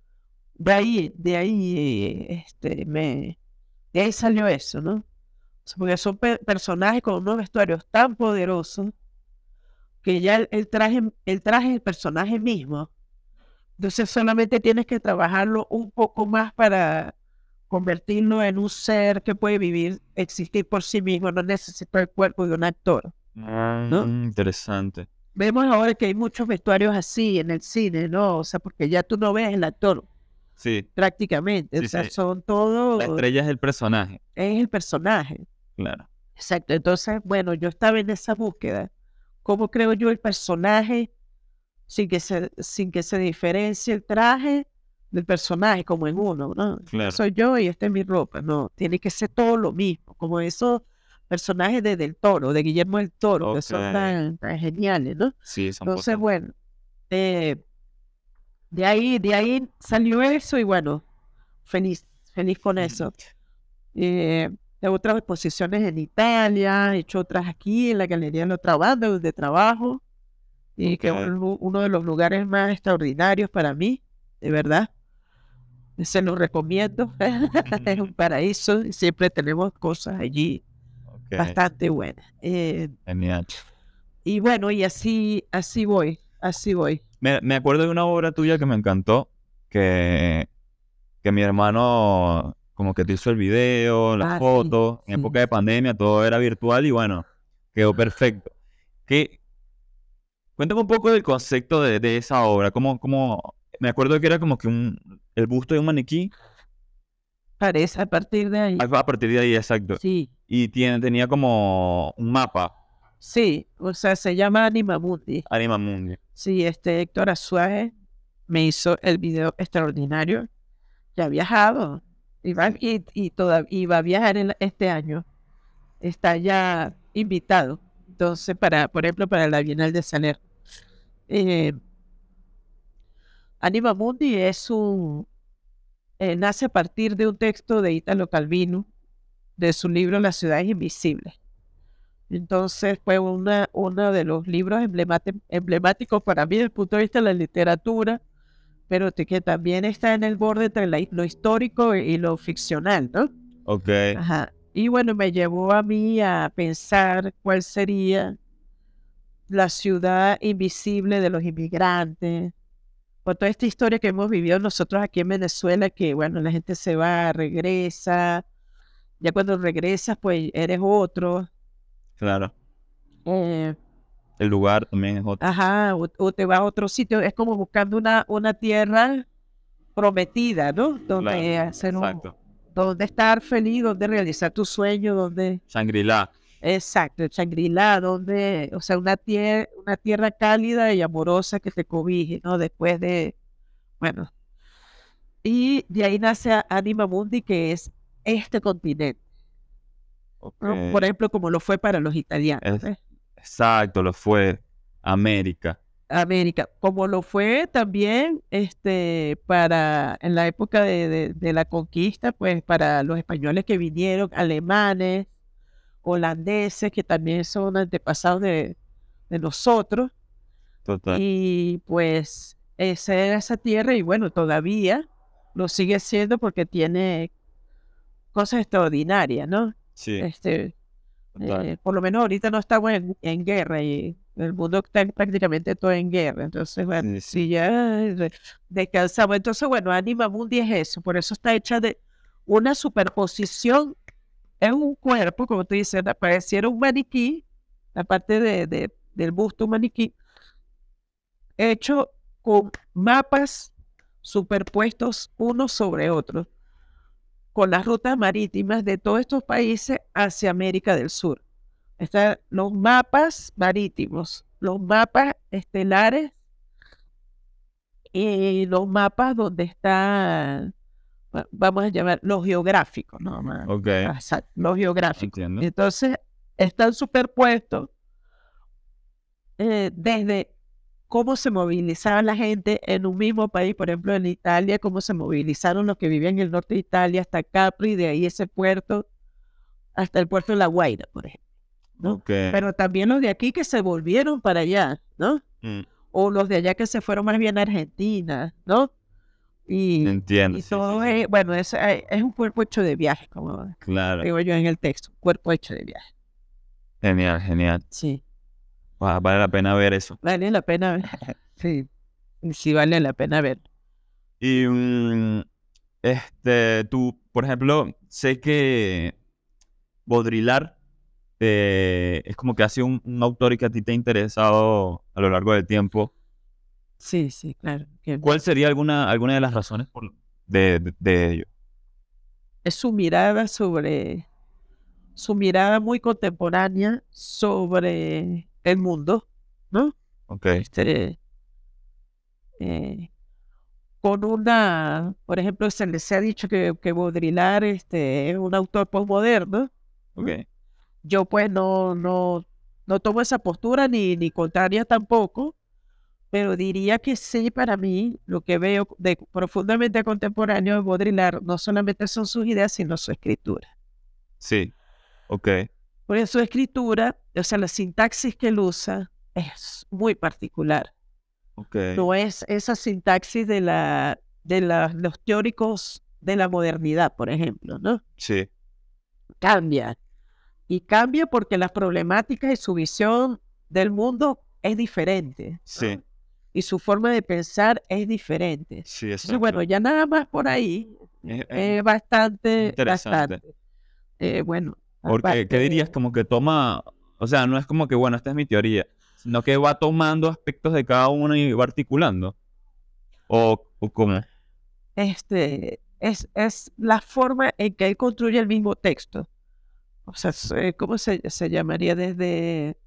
de ahí de ahí este me de ahí salió eso no Porque son pe- personajes con unos vestuarios tan poderosos que ya el, el traje, el traje es el personaje mismo. Entonces solamente tienes que trabajarlo un poco más para convertirlo en un ser que puede vivir, existir por sí mismo, no necesita el cuerpo de un actor. Mm, Interesante. Vemos ahora que hay muchos vestuarios así en el cine, ¿no? O sea, porque ya tú no ves el actor Sí. prácticamente, Sí, o sea, sí. son todos, La estrella es el personaje. es el personaje. Claro. Exacto, entonces, bueno, yo estaba en esa búsqueda. ¿Cómo creo yo el personaje sin que se, sin que se diferencie el traje del personaje como en uno, ¿no? Claro. Soy yo y esta es mi ropa, no, tiene que ser todo lo mismo, como esos personajes de Del Toro, de Guillermo del Toro, que son tan, tan geniales, ¿no? Sí, son Entonces, bueno, eh, de ahí, de ahí salió eso y bueno, feliz, feliz con eso. Eh, de otras exposiciones en Italia, he hecho otras aquí en la Galería de Otra Banda, donde trabajo, y que es uno de los lugares más extraordinarios para mí, de verdad. Se lo recomiendo. es un paraíso y siempre tenemos cosas allí bastante buenas. Eh, Genial. y bueno, y así, así voy, así voy. Me, me acuerdo de una obra tuya que me encantó, que, que mi hermano como que te hizo el video, las Ah, sí, fotos, en sí. época de pandemia todo era virtual y bueno, quedó perfecto. ¿Qué? Cuéntame un poco del concepto de, de esa obra, cómo, cómo, me acuerdo que era como que un, el busto de un maniquí, Parece a partir de ahí. a partir de ahí, exacto, Sí, y tiene, tenía como un mapa, sí, o sea, se llama Anima Mundi. Anima Mundi. Sí, este Héctor Azuaje me hizo el video extraordinario. Ya ha viajado y va, y, y, toda- y va a viajar en este año. Está ya invitado. Entonces, para, por ejemplo, para la Bienal de Saler. Eh, Anima Mundi es un. eh, nace a partir de un texto de Italo Calvino, de su libro Las ciudades invisibles. Entonces fue una, uno de los libros emblemáticos para mí desde el punto de vista de la literatura, pero que también está en el borde entre la- lo histórico y lo ficcional, ¿no? Ok, Ajá. Y bueno, me llevó a mí a pensar cuál sería la ciudad invisible de los inmigrantes, por toda esta historia que hemos vivido nosotros aquí en Venezuela, que bueno, la gente se va, regresa, ya cuando regresas, pues eres otro. claro. eh, El lugar también es otro. Ajá, o, o te vas a otro sitio, es como buscando una, una tierra prometida, ¿no? Donde Claro, hacer un- Exacto. donde estar feliz, donde realizar tu sueño, donde, Shangri-La. Exacto, el Shangri-La, donde, o sea, una tierra, una tierra cálida y amorosa que te cobije, ¿no? Después de, bueno, y de ahí nace Anima Mundi, que es este continente. Por ejemplo, como lo fue para los italianos. Exacto, lo fue. América. América, como lo fue también este, para en la época de, de- de la conquista, pues para los españoles que vinieron, alemanes, holandeses, que también son antepasados de, de nosotros, Total. y pues esa era esa tierra, y bueno, todavía lo sigue siendo porque tiene cosas extraordinarias, ¿no? Sí, Este, eh, por lo menos ahorita no estamos en, en guerra y el mundo está prácticamente todo en guerra. Entonces, bueno, Sí, sí. si ya de- descansamos. Entonces, bueno, Anima Mundi es eso. Por eso está hecha de una superposición en un cuerpo, como tú dices, pareciera un maniquí, aparte de, de- del busto un maniquí, hecho con mapas superpuestos unos sobre otros con las rutas marítimas de todos estos países hacia América del Sur. Están los mapas marítimos, los mapas estelares y los mapas donde está, va- vamos a llamar, los geográficos, ¿no? Ma- Ok, Exacto, los geográficos. entiendo. Entonces, están superpuestos eh, desde cómo se movilizaba la gente en un mismo país, por ejemplo, en Italia, cómo se movilizaron los que vivían en el norte de Italia hasta Capri, de ahí ese puerto, hasta el puerto de La Guaira, por ejemplo. ¿no? Pero también los de aquí que se volvieron para allá, ¿no? Mm, O los de allá que se fueron más bien a Argentina, ¿no? Y, Entiendo. y sí, todo sí. es, bueno, es, eh, es un cuerpo hecho de viaje, como Claro. digo yo en el texto, un cuerpo hecho de viaje. Genial, genial. Sí, Va- Vale la pena ver eso. vale la pena ver. Sí, sí vale la pena ver. Y mm, este, tú, por ejemplo, sé que Baudrillard eh, es como que ha sido un, un autor y que a ti te ha interesado a lo largo del tiempo. Sí, sí, claro. ¿Cuál sería alguna, alguna de las razones por, de, de, de ello? Es su mirada sobre, su mirada muy contemporánea sobre el mundo, ¿no? Ok, Este, eh, con una, por ejemplo, se les ha dicho que, que Baudrillard este, es un autor postmoderno. ok. Yo pues no, no, no tomo esa postura ni, ni contraria tampoco, pero diría que sí, para mí, lo que veo de profundamente contemporáneo de Baudrillard no solamente son sus ideas, sino su escritura. Sí, ok. Porque su escritura, o sea, la sintaxis que él usa es muy particular. ok. No es esa sintaxis de, la, de la- los teóricos de la modernidad, por ejemplo, ¿no? Sí, Cambia. Y cambia porque las problemáticas y su visión del mundo es diferente. sí, Y su forma de pensar es diferente. sí, Entonces, bueno, ya nada más por ahí Es- bastante, interesante. bastante. Eh, bueno, Porque, ¿qué aparte- dirías? Como que toma, o sea, no es como que, bueno, esta es mi teoría, sino que va tomando aspectos de cada uno y va articulando. ¿O, o cómo? este, es, es la forma en que él construye el mismo texto. O sea, ¿cómo se, se llamaría? Desde,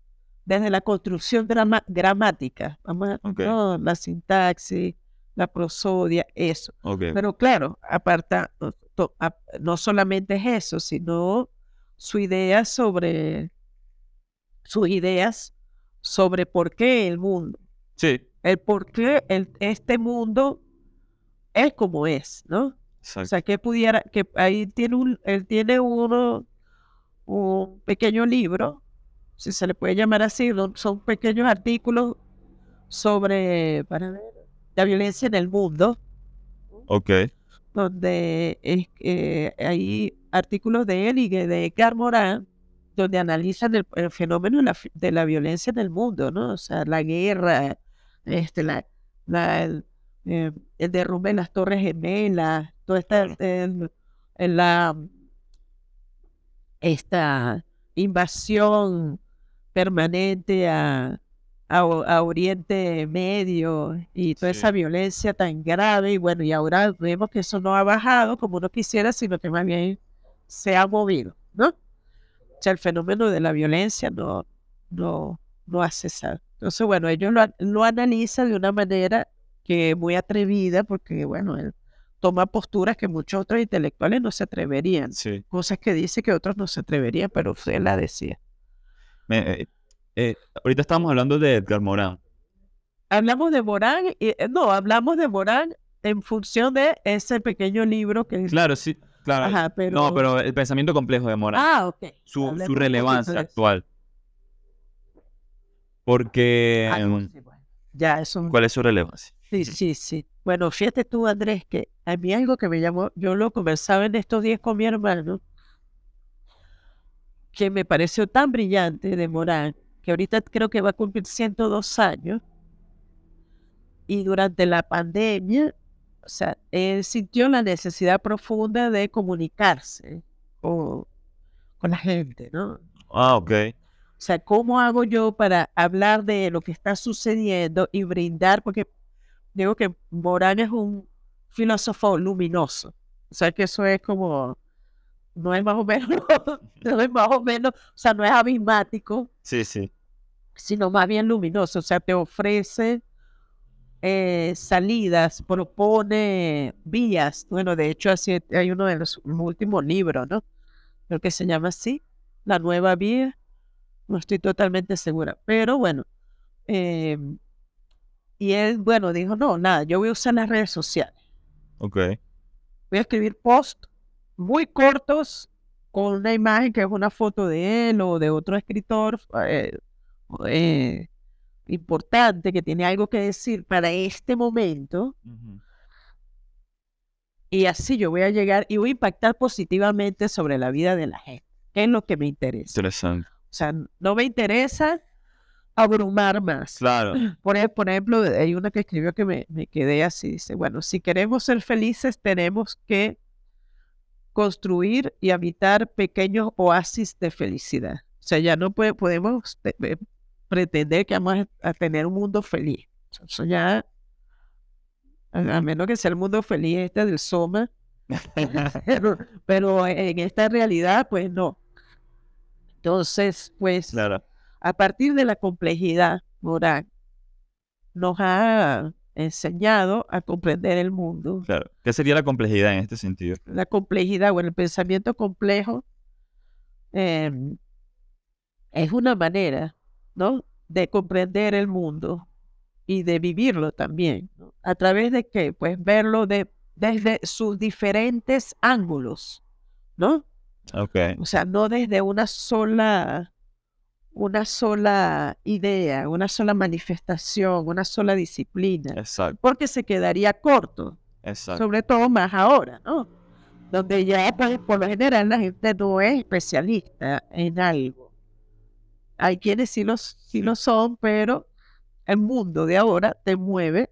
desde la construcción drama- gramática, vamos a- Ok. ¿no? la sintaxis, la prosodia, eso. Pero claro, aparta, no, to- ap- no solamente es eso, sino su idea sobre, sus ideas sobre por qué el mundo, sí, el por qué el, este mundo es como es, ¿no? O exacto. sea, que pudiera, que ahí tiene un, él tiene uno, un pequeño libro, si se le puede llamar así, son pequeños artículos sobre, para ver, la violencia en el mundo, Ok, donde es, eh, hay artículos de él y de Edgar Morin, donde analizan el, el fenómeno de la, fi- de la violencia en el mundo, ¿no? O sea, la guerra, este, la, la, el, eh, el derrumbe de las Torres Gemelas, toda esta, el- la, esta invasión permanente a, a, Oriente Medio y toda esa violencia tan grave. Y bueno, y ahora vemos que eso no ha bajado como uno quisiera, sino que más bien se ha movido, ¿no? O sea, el fenómeno de la violencia no, no, no ha cesado. Entonces, bueno, ellos lo, lo analizan de una manera que es muy atrevida, porque, bueno, él toma posturas que muchos otros intelectuales no se atreverían. sí. Cosas que dice que otros no se atreverían, pero él la decía. Me- eh, eh, ahorita estábamos hablando de Edgar Morin. Hablamos de Morán, y, eh, no, hablamos de Morán en función de ese pequeño libro que... Claro, sí, claro. Ajá, pero... No, pero el pensamiento complejo de Morin. Ah, ok. su, relevancia actual. Porque, Ah, no, em, sí, bueno. Ya, eso... ¿cuál es su relevancia? Sí, sí, sí. Bueno, fíjate tú, Andrés, que a mí algo que me llamó, yo lo conversaba en estos días con mi hermano, que me pareció tan brillante de Morán, que ahorita creo que va a cumplir 102 años, y durante la pandemia, o sea, él sintió la necesidad profunda de comunicarse con, con la gente, ¿no? Ah, ok. O sea, ¿cómo hago yo para hablar de lo que está sucediendo y brindar? Porque digo que Morán es un filósofo luminoso. O sea, que eso es como, no es más o menos, no es más o menos, o sea, no es abismático, Sí, sí. sino más bien luminoso. O sea, te ofrece eh, salidas, propone vías. Bueno, de hecho, así hay uno de los últimos libros, ¿no? Creo que se llama así, La Nueva Vía. No estoy totalmente segura, pero bueno. eh, y él, bueno, dijo, no, nada, yo voy a usar las redes sociales. Ok. Voy a escribir posts muy cortos con una imagen que es una foto de él o de otro escritor eh, eh, importante que tiene algo que decir para este momento. Y así yo voy a llegar y voy a impactar positivamente sobre la vida de la gente. ¿Qué es lo que me interesa? Interesante. O sea, no me interesa abrumar más. Claro. Por, ej- por ejemplo, hay una que escribió que me, me quedé así. Dice, bueno, si queremos ser felices, tenemos que construir y habitar pequeños oasis de felicidad. O sea, ya no puede- podemos eh, pretender que vamos a, tener un mundo feliz. Eso ya, a, a menos que sea el mundo feliz este del Soma, pero, pero en esta realidad, pues no. Entonces, pues claro. a partir de la complejidad moral, nos ha enseñado a comprender el mundo. Claro. ¿Qué sería la complejidad en este sentido? La complejidad, bueno, el pensamiento complejo em, es una manera, ¿no? De comprender el mundo y de vivirlo también. ¿no? ¿A través de qué? Pues verlo de, desde sus diferentes ángulos, ¿no? Ok. O sea, no desde una sola, una sola idea, una sola manifestación, una sola disciplina, Exacto. porque se quedaría corto, Exacto. sobre todo más ahora, ¿no? Donde ya pues, por lo general la gente no es especialista en algo. Hay quienes sí, los, sí lo son, pero el mundo de ahora te mueve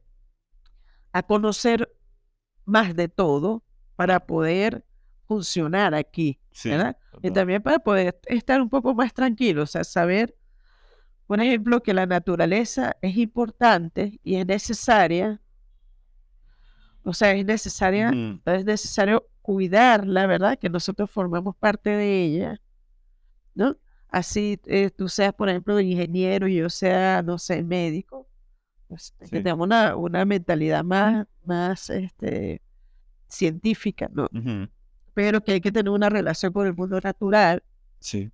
a conocer más de todo para poder funcionar aquí. Sí. ¿verdad? Y también para poder estar un poco más tranquilo, o sea, saber, por ejemplo, que la naturaleza es importante y es necesaria, o sea, es necesaria, Ujú. es necesario cuidarla, ¿verdad? Que nosotros formamos parte de ella, ¿no? Así eh, tú seas, por ejemplo, ingeniero y yo sea, no sé, médico, pues, que Sí. tengamos una, una mentalidad más, más este, científica, ¿no? Ujú. Pero que hay que tener una relación con el mundo natural Sí.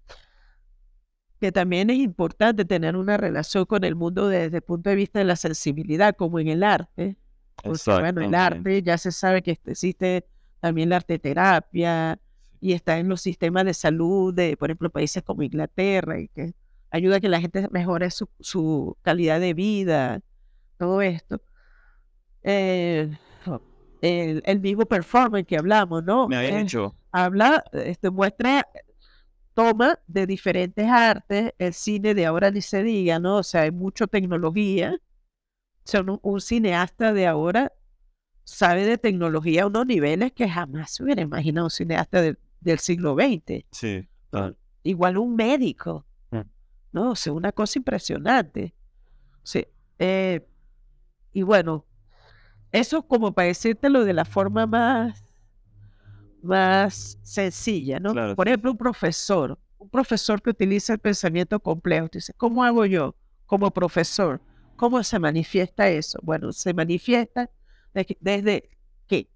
que también es importante tener una relación con el mundo desde el punto de vista de la sensibilidad, como en el arte. Porque, bueno, el arte ya se sabe que existe también la arte terapia y está en los sistemas de salud de, por ejemplo, países como Inglaterra, y que ayuda a que la gente mejore su, su calidad de vida, todo esto. Eh, el, el mismo performance que hablamos, ¿no? Me había Eh, dicho. habla, este, muestra, toma de diferentes artes, el cine de ahora ni se diga, ¿no? O sea, hay mucha tecnología. O sea, un, un cineasta de ahora sabe de tecnología a unos niveles que jamás se hubiera imaginado un cineasta del- del siglo XX. Sí. total. Igual un médico, Mm. ¿no? O sea, una cosa impresionante. Sí, eh, y bueno, eso como para decírtelo de la forma más, más sencilla, ¿no? Claro, Por ejemplo, un profesor, un profesor que utiliza el pensamiento complejo, dice, ¿cómo hago yo como profesor? ¿Cómo se manifiesta eso? Bueno, se manifiesta desde que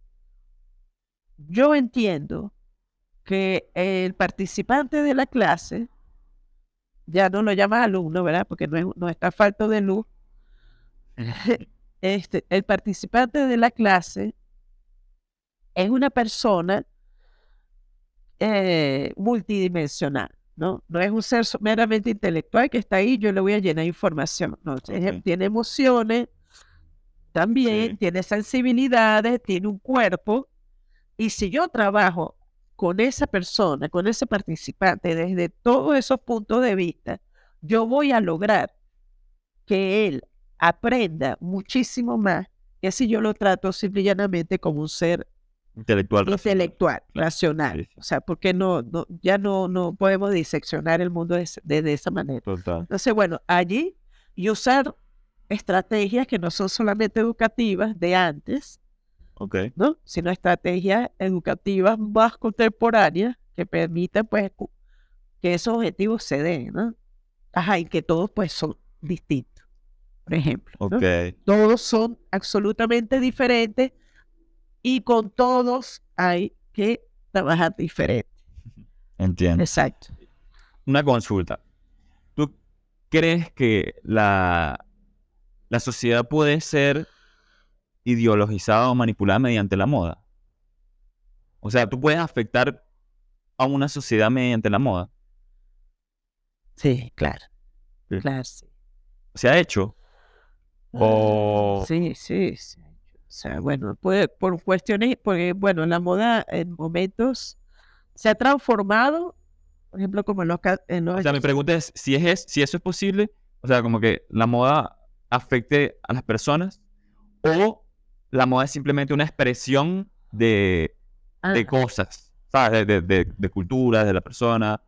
yo entiendo que el participante de la clase, ya no lo llamas alumno, ¿verdad? Porque no, es- no está falto de luz. Este, el participante de la clase es una persona eh, multidimensional, ¿no? No es un ser meramente intelectual que está ahí, yo le voy a llenar información. No, tiene- emociones, también Sí. tiene sensibilidades, tiene un cuerpo. Y si yo trabajo con esa persona, con ese participante, desde todos esos puntos de vista, yo voy a lograr que él aprenda muchísimo más que si yo lo trato simple y llanamente como un ser Intelectual. intelectual, racional. Sí, sí. O sea, porque no, no, ya no, no podemos diseccionar el mundo de, de- de esa manera. Total. Entonces, bueno, allí y usar estrategias que no son solamente educativas de antes, Ok. ¿no? Sino estrategias educativas más contemporáneas que permitan, pues, que esos objetivos se den, ¿no? Ajá, y que todos, pues, son distintos, por ejemplo, ¿no? Ok. Todos son absolutamente diferentes y con todos hay que trabajar diferente. Entiendo. Exacto. Una consulta. ¿Tú crees que la, la sociedad puede ser ideologizada o manipulada mediante la moda? O sea, ¿tú puedes afectar a una sociedad mediante la moda? Sí, claro. Sí. Claro, sí. ¿Se ha hecho? O- Sí, sí, sí. O sea, bueno, puede, por cuestiones, porque, bueno, la moda en momentos se ha transformado, por ejemplo, como en los... En los O sea, mi pregunta es si, es, es- si eso es posible, o sea, como que la moda afecte a las personas o la moda es simplemente una expresión de, ah, de cosas, ¿sabes? De, de, de- de cultura, de la persona,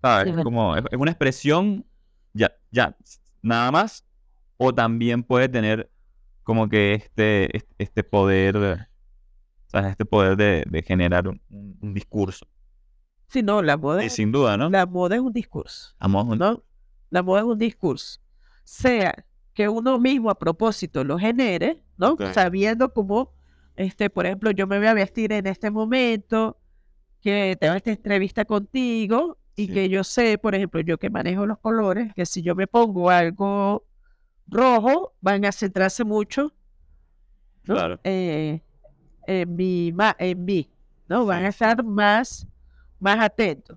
¿sabes? Sí, bueno. Como es, es una expresión, ya, ya, nada más, o también puede tener como que este, este, este poder, ¿sabes? Este poder de, de generar un, discurso. sí, no, la moda, Y sin duda, ¿no? la moda es un discurso. ¿no? La moda es un discurso. Sea que uno mismo a propósito lo genere, ¿no? Sabiendo cómo, este, por ejemplo, yo me voy a vestir en este momento, que tengo esta entrevista contigo y Sí. que yo sé, por ejemplo, yo que manejo los colores, que si yo me pongo algo rojo, van a centrarse mucho ¿no? Claro. eh, en, mi, en mí, ¿no? Van Sí, a estar más, más atentos.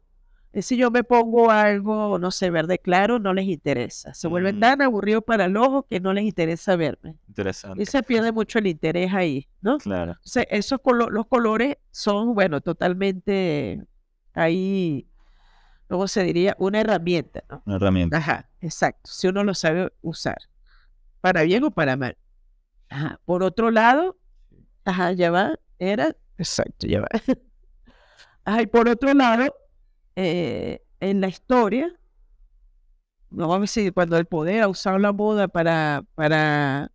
Y si yo me pongo algo, no sé, verde claro, no les interesa. Se vuelven Mm. tan aburridos para el ojo que no les interesa verme. Interesante. Y se pierde mucho el interés ahí, ¿no? Claro. Esos colo- los colores son, bueno, totalmente ahí, ¿cómo se diría? Una herramienta, ¿no? Una herramienta. Ajá, exacto. Si uno lo sabe usar, para bien o para mal. Ajá. Por otro lado, ajá, ya va, era, exacto, ya va. Ajá, y por otro lado, eh, en la historia, no vamos a decir, cuando el poder ha usado la moda para, para,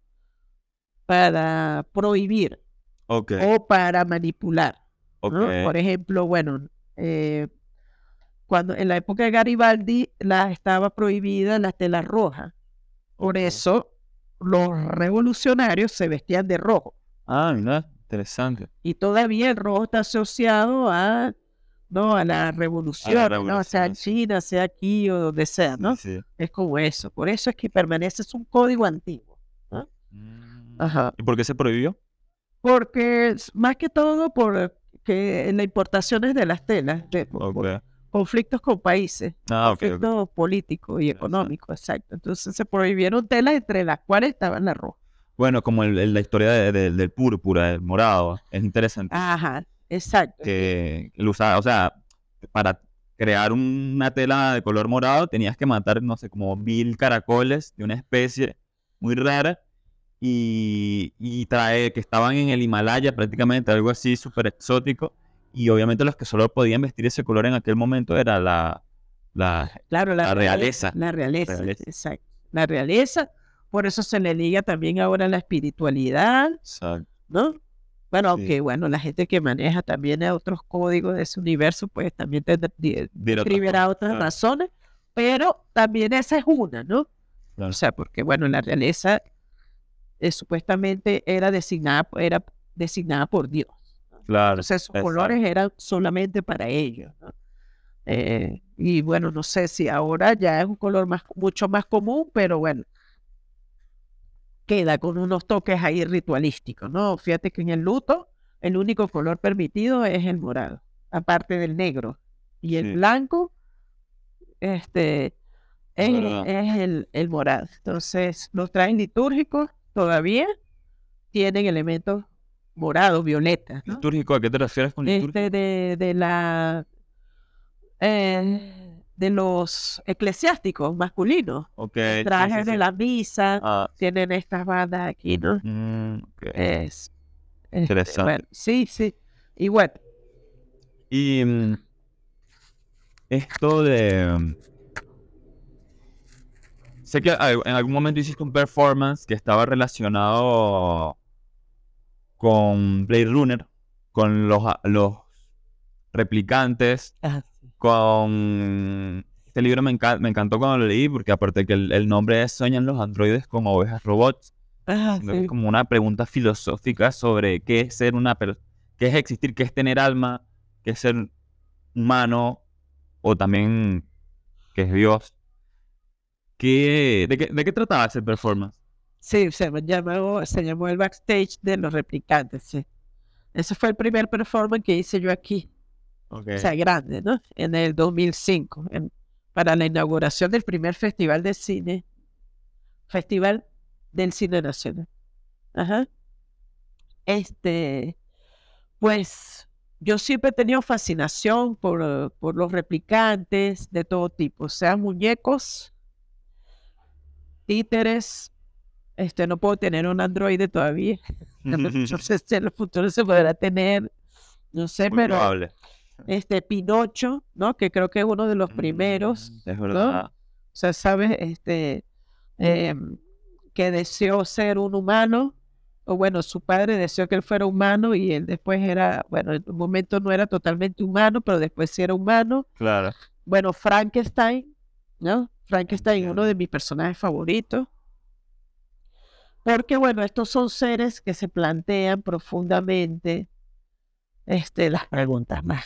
para prohibir o para manipular. Por ejemplo, bueno, eh, cuando en la época de Garibaldi la, estaba prohibida la tela roja. Por eso los revolucionarios se vestían de rojo. Ah, mira. Interesante. Y todavía el rojo está asociado a, ¿no? a la revolución, ¿no? sea en revolución, sí. China, sea aquí o donde sea, ¿no? Sí. Es como eso. Por eso es que permanece, es un código antiguo. Mm. Ajá. ¿Y por qué se prohibió? Porque es más que todo por que las importaciones de las telas, de, por- por. Conflictos con países. Ah, conflictos políticos y económicos, exacto. Entonces se prohibieron telas entre las cuales estaban las rojas. Bueno, como el- el- la historia de- de- del púrpura, del morado. Es interesante. Ajá, exacto. que él usaba, o sea, para crear una tela de color morado tenías que matar, no sé, como mil caracoles de una especie muy rara y, y traer, que estaban en el Himalaya prácticamente, algo así súper exótico. Y obviamente los que solo podían vestir ese color en aquel momento era la, la Claro, la, la realeza. La realeza, Realeza. exacto. La realeza, por eso se le liga también ahora la espiritualidad, exacto, ¿no? Bueno, Sí. aunque bueno, la gente que maneja también otros códigos de ese universo, pues también tendrá- otras claro. razones, pero también esa es una, ¿no? Claro. O sea, porque bueno, la realeza eh, supuestamente era designada, era designada por Dios. Claro, Entonces esos exacto. colores eran solamente para ellos. ¿no? Eh, y bueno, no sé si ahora ya es un color más, mucho más común, pero bueno, queda con unos toques ahí ritualísticos, ¿no? Fíjate que en el luto el único color permitido es el morado, aparte del negro. Y el Sí. blanco, este, es, el, el morado. Entonces, los trajes litúrgicos todavía tienen elementos morados, violetas, ¿no? ¿Litúrgico? ¿A qué te refieres con litúrgico? este de, de la eh, de los eclesiásticos masculinos Ok, sí, sí, trajes de sí. la misa Ah, tienen estas bandas aquí no mm, ok. es este, Interesante. bueno, sí sí y bueno Y mm, esto de... mm, Sé que en algún momento hiciste un performance que estaba relacionado con Blade Runner, con los, los replicantes, con... Este libro me, enca- me encantó cuando lo leí porque aparte que el, el nombre es Sueñan los androides con ovejas robots, Ah, sí. es como una pregunta filosófica sobre qué es ser una persona, qué es existir, qué es tener alma, qué es ser humano o también qué es Dios. ¿Qué, de, qué, ¿De qué trataba ese performance? Sí, se llamó, se llamó el backstage de los replicantes, sí. Ese fue el primer performance que hice yo aquí, Okay. o sea, grande, ¿no? En el 2005, en- para la inauguración del primer festival de cine, Festival del Cine Nacional. Ajá. Este, pues yo siempre he tenido fascinación por, por los replicantes de todo tipo, sean muñecos, títeres. Este, no puedo tener un androide todavía. No sé si en el futuro se podrá tener, no sé, Muy pero probable. este Pinocho, ¿no? Que creo que es uno de los primeros. Mm, Es verdad. O sea, ¿sabes? Este, em, que deseó ser un humano, o bueno, su padre deseó que él fuera humano y él después era, bueno, en un momento no era totalmente humano, pero después sí era humano. Claro. Bueno, Frankenstein, ¿no? Frankenstein, uno de mis personajes favoritos. Porque, bueno, estos son seres que se plantean profundamente este, las preguntas más,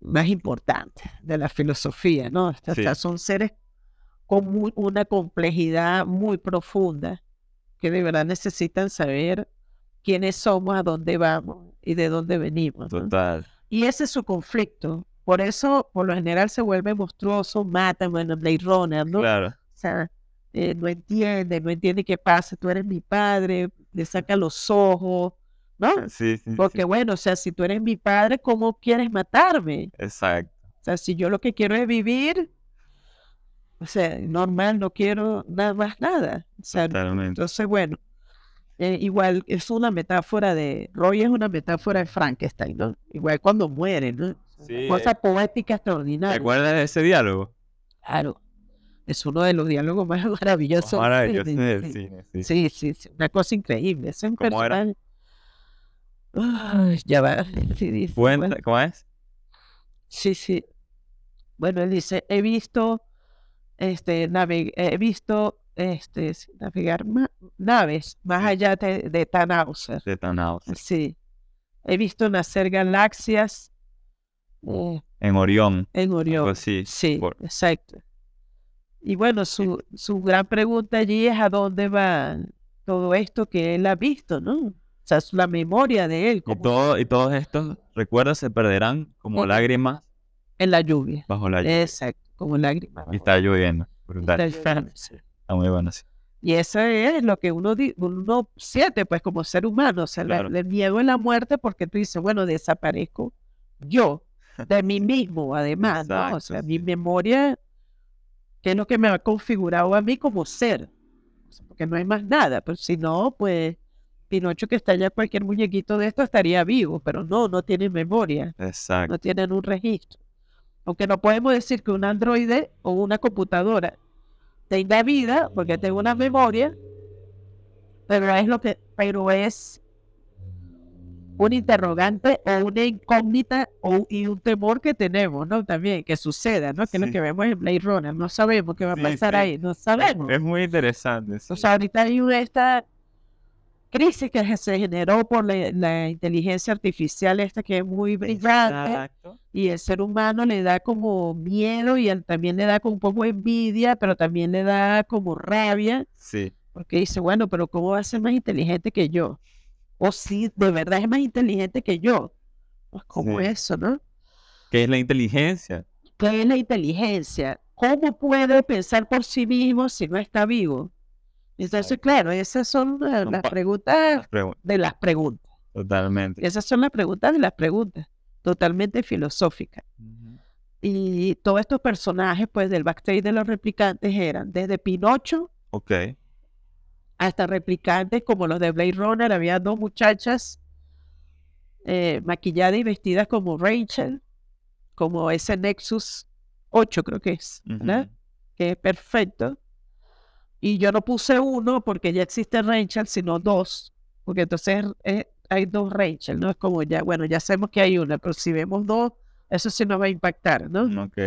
más importantes de la filosofía, ¿no? Son seres con muy- una complejidad muy profunda que de verdad necesitan saber quiénes somos, a dónde vamos y de dónde venimos. ¿no? Total. Y ese es su conflicto. Por eso, por lo general, se vuelve monstruoso, mata, bueno, Blade Runner, ¿no? Claro. O sea, eh, no entiende, no entiende qué pasa, tú eres mi padre, le saca los ojos, ¿no? Sí, sí, Porque sí. bueno, o sea, si tú eres mi padre, ¿cómo quieres matarme? Exacto. O sea, si yo lo que quiero es vivir, o sea, normal, no quiero nada más nada. O sea, Totalmente. entonces, bueno, eh, igual es una metáfora de, Roy es una metáfora de Frankenstein, ¿no? Igual cuando muere, ¿no? Sí, Cosa eh, poética ¿Te extraordinaria. acuerdas de ese diálogo? Claro. Es uno de los diálogos más maravillosos. Maravilloso Sí, del sí, cine, sí. Sí, sí, sí, una cosa increíble. Es un ¿Cómo era? Ay, ya va. Sí, dice, bueno, ¿Cómo es? sí, sí. Bueno, él dice, he visto, este, nave- he visto, este, sí, navegar ma- naves más Sí. allá de, de Tannhauser. De Thanos. Sí. He visto nacer galaxias eh, En Orión. en Orión. Sí, por- exacto. Y bueno, su, su gran pregunta allí es a dónde va todo esto que él ha visto, ¿no? O sea, es la memoria de él, Y, todo, y todos estos recuerdos se perderán como lágrimas en la lluvia. bajo la lluvia. Exacto, como lágrimas. Y está lloviendo. Brutal. Está lloviendo, sí. Está muy bueno, sí. Y eso es lo que uno, uno siente, pues, como ser humano, o sea, la- Claro. el miedo en la muerte, porque tú dices, bueno, desaparezco yo, de mí mismo, además, ¿no? O Exacto, sea, sí. mi memoria, que es lo que me ha configurado a mí como ser, porque no hay más nada, pero si no, pues, Pinocho que está allá, cualquier muñequito de esto estaría vivo, pero no, no tiene memoria, Exacto. no tienen un registro. Aunque no podemos decir que un androide o una computadora tenga vida, porque tenga una memoria, pero es lo que, pero es un interrogante o una incógnita o, y un temor que tenemos, ¿no? También, que suceda, ¿no? Que es lo Sí. que vemos en Blade Runner, no sabemos qué va a Sí, pasar sí. ahí, no sabemos. Es muy interesante. sí. O sea, ahorita hay una- esta crisis que se generó por la, la inteligencia artificial esta que es muy brillante Exacto. y el ser humano le da como miedo y él también le da como un poco envidia, pero también le da como rabia, Sí. porque dice, bueno, pero ¿cómo va a ser más inteligente que yo? O si de verdad es más inteligente que yo. Pues, ¿Cómo Sí. eso, no? ¿Qué es la inteligencia? ¿Qué es la inteligencia? ¿Cómo puede pensar por sí mismo si no está vivo? Entonces, claro, esas son las preguntas Las de las preguntas. Totalmente. Esas son las preguntas de las preguntas, totalmente filosóficas. Y todos estos personajes, pues, del backstage de los replicantes eran desde Pinocho Ok. Hasta replicantes como los de Blade Runner. Había dos muchachas eh, maquilladas y vestidas como Rachel, como ese Nexus 8 creo que es, ¿verdad? Que es perfecto. Y yo no puse uno porque ya existe Rachel, sino dos. Porque entonces eh, hay dos Rachel, ¿no? Es como ya, bueno, ya sabemos que hay una, pero si vemos dos, eso sí nos va a impactar, ¿no? Ok.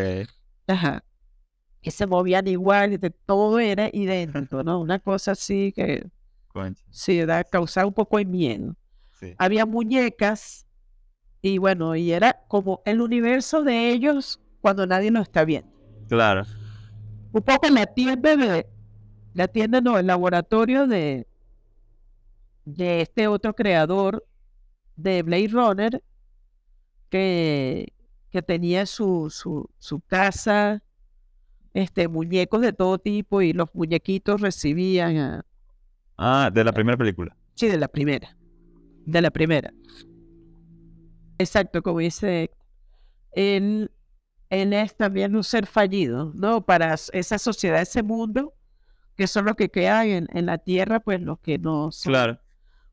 Ajá. Que se movían igual, y de- todo era idéntico, ¿no? Una cosa así que Concha. sí, da, causaba un poco de miedo. Sí. Había muñecas y bueno, y era como el universo de ellos cuando nadie lo está viendo. Claro. Un poco la tienda de, la tienda no, el laboratorio de, de este otro creador de Blade Runner que, que tenía su, su, su casa, este, muñecos de todo tipo y los muñequitos recibían a, Ah, de la primera película. sí, de la primera. de la primera. Exacto, como dice él, él es también un ser fallido, ¿no? Para esa sociedad, ese mundo, que son los que quedan en, en la tierra, pues los que no son, Claro.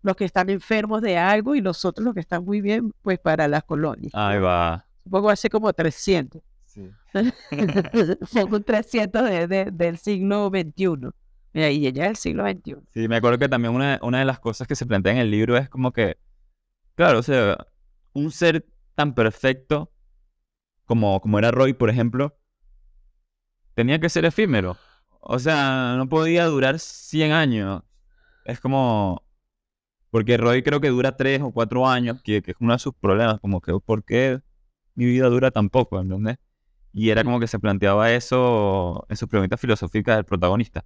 los que están enfermos de algo y los otros los que están muy bien, pues para las colonias. Ahí va. Supongo hace como 300. Sí. Son un 300 de- de- del siglo XXI. Mira, y ella es del siglo XXI. Sí, me acuerdo que también una, una de las cosas que se plantea en el libro es como que, claro, o sea, un ser tan perfecto como, como era Roy, por ejemplo, tenía que ser efímero. O sea, no podía durar 100 años. Es como... Porque Roy creo que dura 3 o 4 años, que, que es uno de sus problemas, como que, ¿por qué mi vida dura tan poco? ¿Entendés? Y era como que se planteaba eso en sus preguntas filosóficas del protagonista.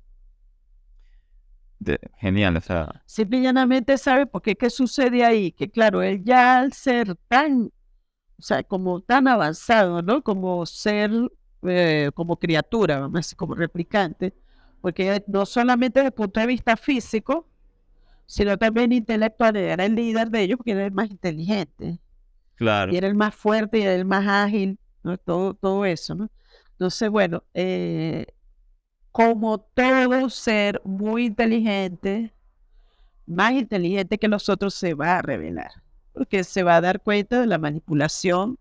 De- genial, o sea, Simple y llanamente sabe por qué, qué sucede ahí. Que claro, él ya al ser tan, o sea, como tan avanzado, ¿no? Como ser, eh, como criatura, vamos a decir, como replicante, porque no solamente desde el punto de vista físico, sino también intelectual, era el líder de ellos porque era el más inteligente. claro. y era el más fuerte y era el más ágil, ¿no? todo, todo eso, ¿no? Entonces, bueno, eh, como todo ser muy inteligente, más inteligente que los otros, se va a revelar, porque se va a dar cuenta de la manipulación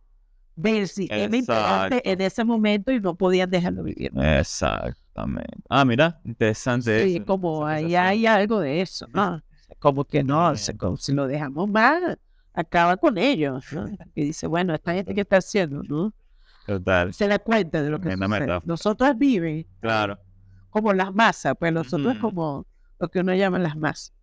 del sistema imperante en ese momento y no podían dejarlo vivir. Exactamente. Ah, mira, interesante Sí, eso, como ahí hay algo de eso, ¿no? Como que no, se- como si lo dejamos mal, acaba con ellos, ¿no? Y dice, bueno, esta gente que está haciendo, ¿no? Total, Se da cuenta de lo que sucede. Nosotros viven claro. como las masas, pues nosotros Ujú. como lo que uno llama las masas.